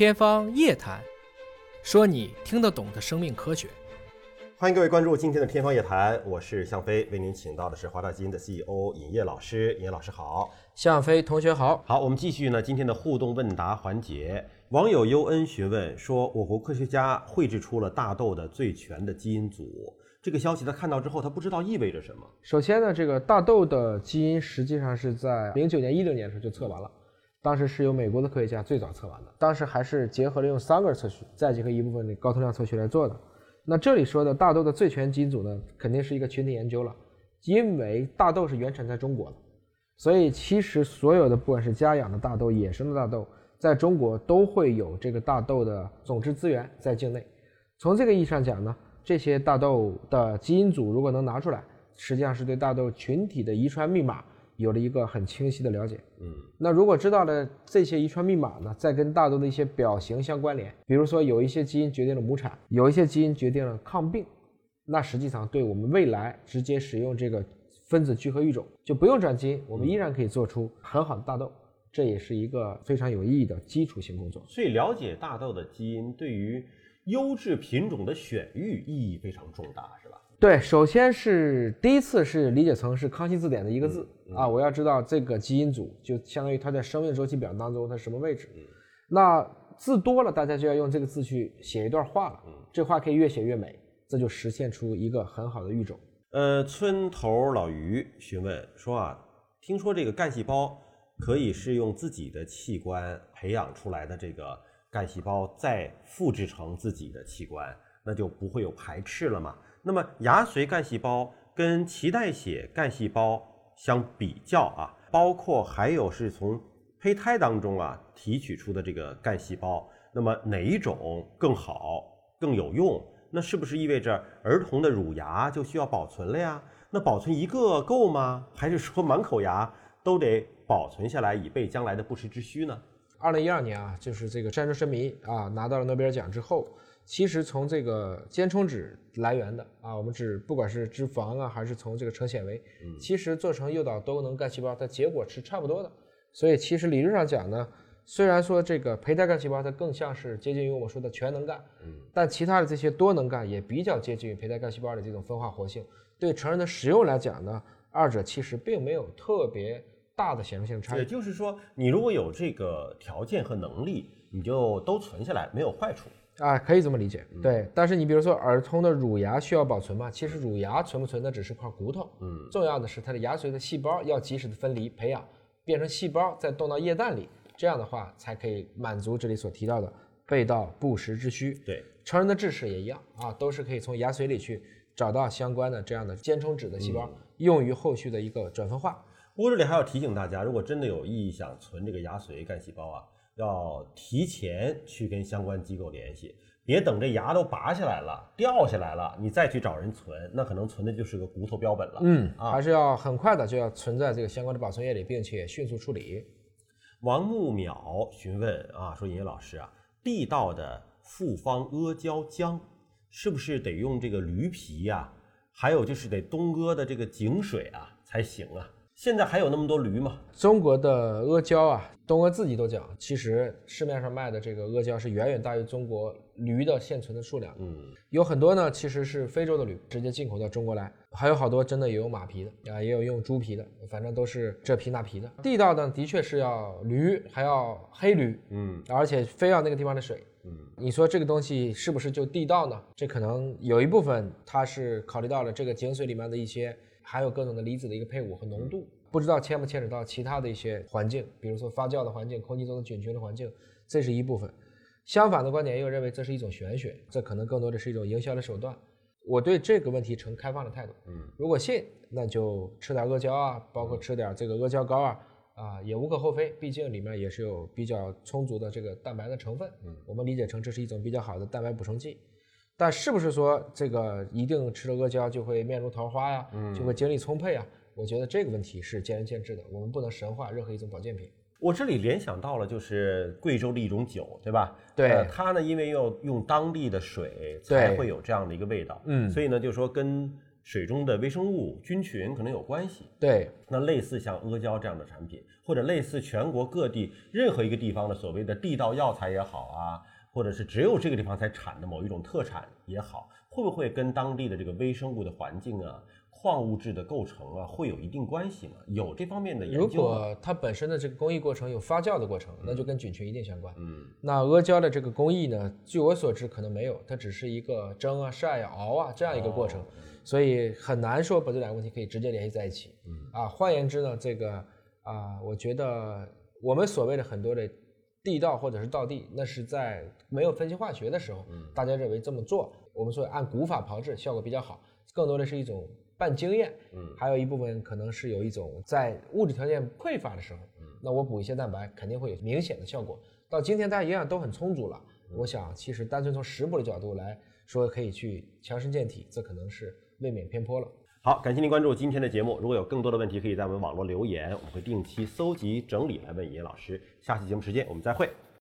天方夜谭，说你听得懂的生命科学。欢迎各位关注今天的《天方夜谭》，我是向飞，为您请到的是华大基因的 CEO 尹烨老师。尹烨老师好，向飞同学好。好，我们继续呢今天的互动问答环节。网友优恩询问说，我国科学家绘制出了大豆的最全的基因组，这个消息他看到之后，他不知道意味着什么。首先呢，这个大豆的基因实际上是在零九年、一零年的时候就测完了，当时是由美国的科学家最早测完的，当时还是结合了用三个测序，再结合一部分的高通量测序来做的。那这里说的大豆的最全基因组呢，肯定是一个群体研究了，因为大豆是原产在中国的，所以其实所有的不管是家养的大豆、野生的大豆。在中国都会有这个大豆的种植资源在境内，从这个意义上讲呢，这些大豆的基因组如果能拿出来，实际上是对大豆群体的遗传密码有了一个很清晰的了解。嗯，那如果知道了这些遗传密码呢，再跟大豆的一些表型相关联，比如说有一些基因决定了亩产，有一些基因决定了抗病，那实际上对我们未来直接使用这个分子聚合育种就不用转基因，我们依然可以做出很好的大豆。这也是一个非常有意义的基础性工作。所以，了解大豆的基因对于优质品种的选育意义非常重大，是吧？对，首先是第一次是理解成是康熙字典的一个字啊，我要知道这个基因组就相当于它在生命周期表当中它什么位置。那字多了，大家就要用这个字去写一段话了。这话可以越写越美，这就实现出一个很好的育种。呃，村头老于询问说啊，听说这个干细胞。可以是用自己的器官培养出来的这个干细胞再复制成自己的器官，那就不会有排斥了嘛？那么牙髓干细胞跟脐带血干细胞相比较啊，包括还有是从胚胎当中啊提取出的这个干细胞，那么哪一种更好更有用？那是不是意味着儿童的乳牙就需要保存了呀？那保存一个够吗？还是说满口牙都得？保存下来以备将来的不时之需呢？二零一二年啊，就是这个战争神迷啊拿到了诺贝尔奖之后，其实从这个间充脂来源的啊，我们脂不管是脂肪啊，还是从这个成纤维，其实做成诱导多功能干细胞，它结果是差不多的。所以其实理论上讲呢，虽然说这个胚胎干细胞它更像是接近于我们说的全能干，嗯，但其他的这些多能干也比较接近于胚胎干细胞的这种分化活性。对成人的使用来讲呢，二者其实并没有特别。大的显著性差异，也就是说，你如果有这个条件和能力，你就都存下来，没有坏处啊，可以这么理解。对，但是你比如说，儿童的乳牙需要保存吗？其实乳牙存不存，那只是块骨头。嗯，重要的是它的牙髓的细胞要及时的分离、培养，变成细胞，再冻到液氮里，这样的话才可以满足这里所提到的背到不时之需。对，成人的智齿也一样啊，都是可以从牙髓里去找到相关的这样的间充质的细胞，用于后续的一个转分化。不过这里还要提醒大家，如果真的有意想存这个牙髓干细胞啊，要提前去跟相关机构联系，别等这牙都拔下来了、掉下来了，你再去找人存，那可能存的就是个骨头标本了。嗯，还是要很快的就要存在这个相关的保存液里，并且迅速处理。王木淼询问啊，说尹烨老师啊，地道的复方阿胶浆是不是得用这个驴皮呀？还有就是得东阿的这个井水啊才行啊？现在还有那么多驴吗？中国的阿胶啊，东哥自己都讲，其实市面上卖的这个阿胶是远远大于中国驴的现存的数量。嗯，有很多呢，其实是非洲的驴直接进口到中国来，还有好多真的也有马皮的啊，也有用猪皮的，反正都是这皮那皮的。地道呢的确是要驴，还要黑驴，嗯，而且非要那个地方的水，嗯，你说这个东西是不是就地道呢？这可能有一部分它是考虑到了这个井水里面的一些。含有各种的离子的一个配伍和浓度，不知道牵不牵扯到其他的一些环境，比如说发酵的环境、空气中的菌群的环境，这是一部分。相反的观点又认为这是一种玄学，这可能更多的是一种营销的手段。我对这个问题呈开放的态度。嗯，如果信，那就吃点阿胶啊，包括吃点这个阿胶糕啊，啊也无可厚非，毕竟里面也是有比较充足的这个蛋白的成分。嗯，我们理解成这是一种比较好的蛋白补充剂。但是不是说这个一定吃了阿胶就会面如桃花呀？嗯，就会精力充沛啊？我觉得这个问题是见仁见智的。我们不能神化任何一种保健品。我这里联想到了就是贵州的一种酒，对吧？对，它呢因为要用当地的水才会有这样的一个味道。嗯，所以呢就说跟水中的微生物菌群可能有关系。对，那类似像阿胶这样的产品，或者类似全国各地任何一个地方的所谓的地道药材也好啊，或者是只有这个地方才产的某一种特产也好，会不会跟当地的这个微生物的环境啊？矿物质的构成啊，会有一定关系吗？有这方面的研究。如果它本身的这个工艺过程有发酵的过程，那就跟菌群一定相关。嗯，那阿胶的这个工艺呢，据我所知可能没有，它只是一个蒸啊、晒啊、熬啊这样一个过程，所以很难说把这两个问题可以直接联系在一起。嗯啊，换言之呢，这个啊，我觉得我们所谓的很多的地道或者是道地，那是在没有分析化学的时候，大家认为这么做，我们说按古法炮制效果比较好，更多的是一种。半经验，嗯，还有一部分可能是有一种在物质条件匮乏的时候，嗯，那我补一些蛋白肯定会有明显的效果。到今天大家营养都很充足了，我想其实单纯从食补的角度来说，可以去强身健体，这可能是未免偏颇了。好，感谢您关注今天的节目。如果有更多的问题，可以在我们网络留言，我们会定期搜集整理来问严老师。下期节目时间我们再会。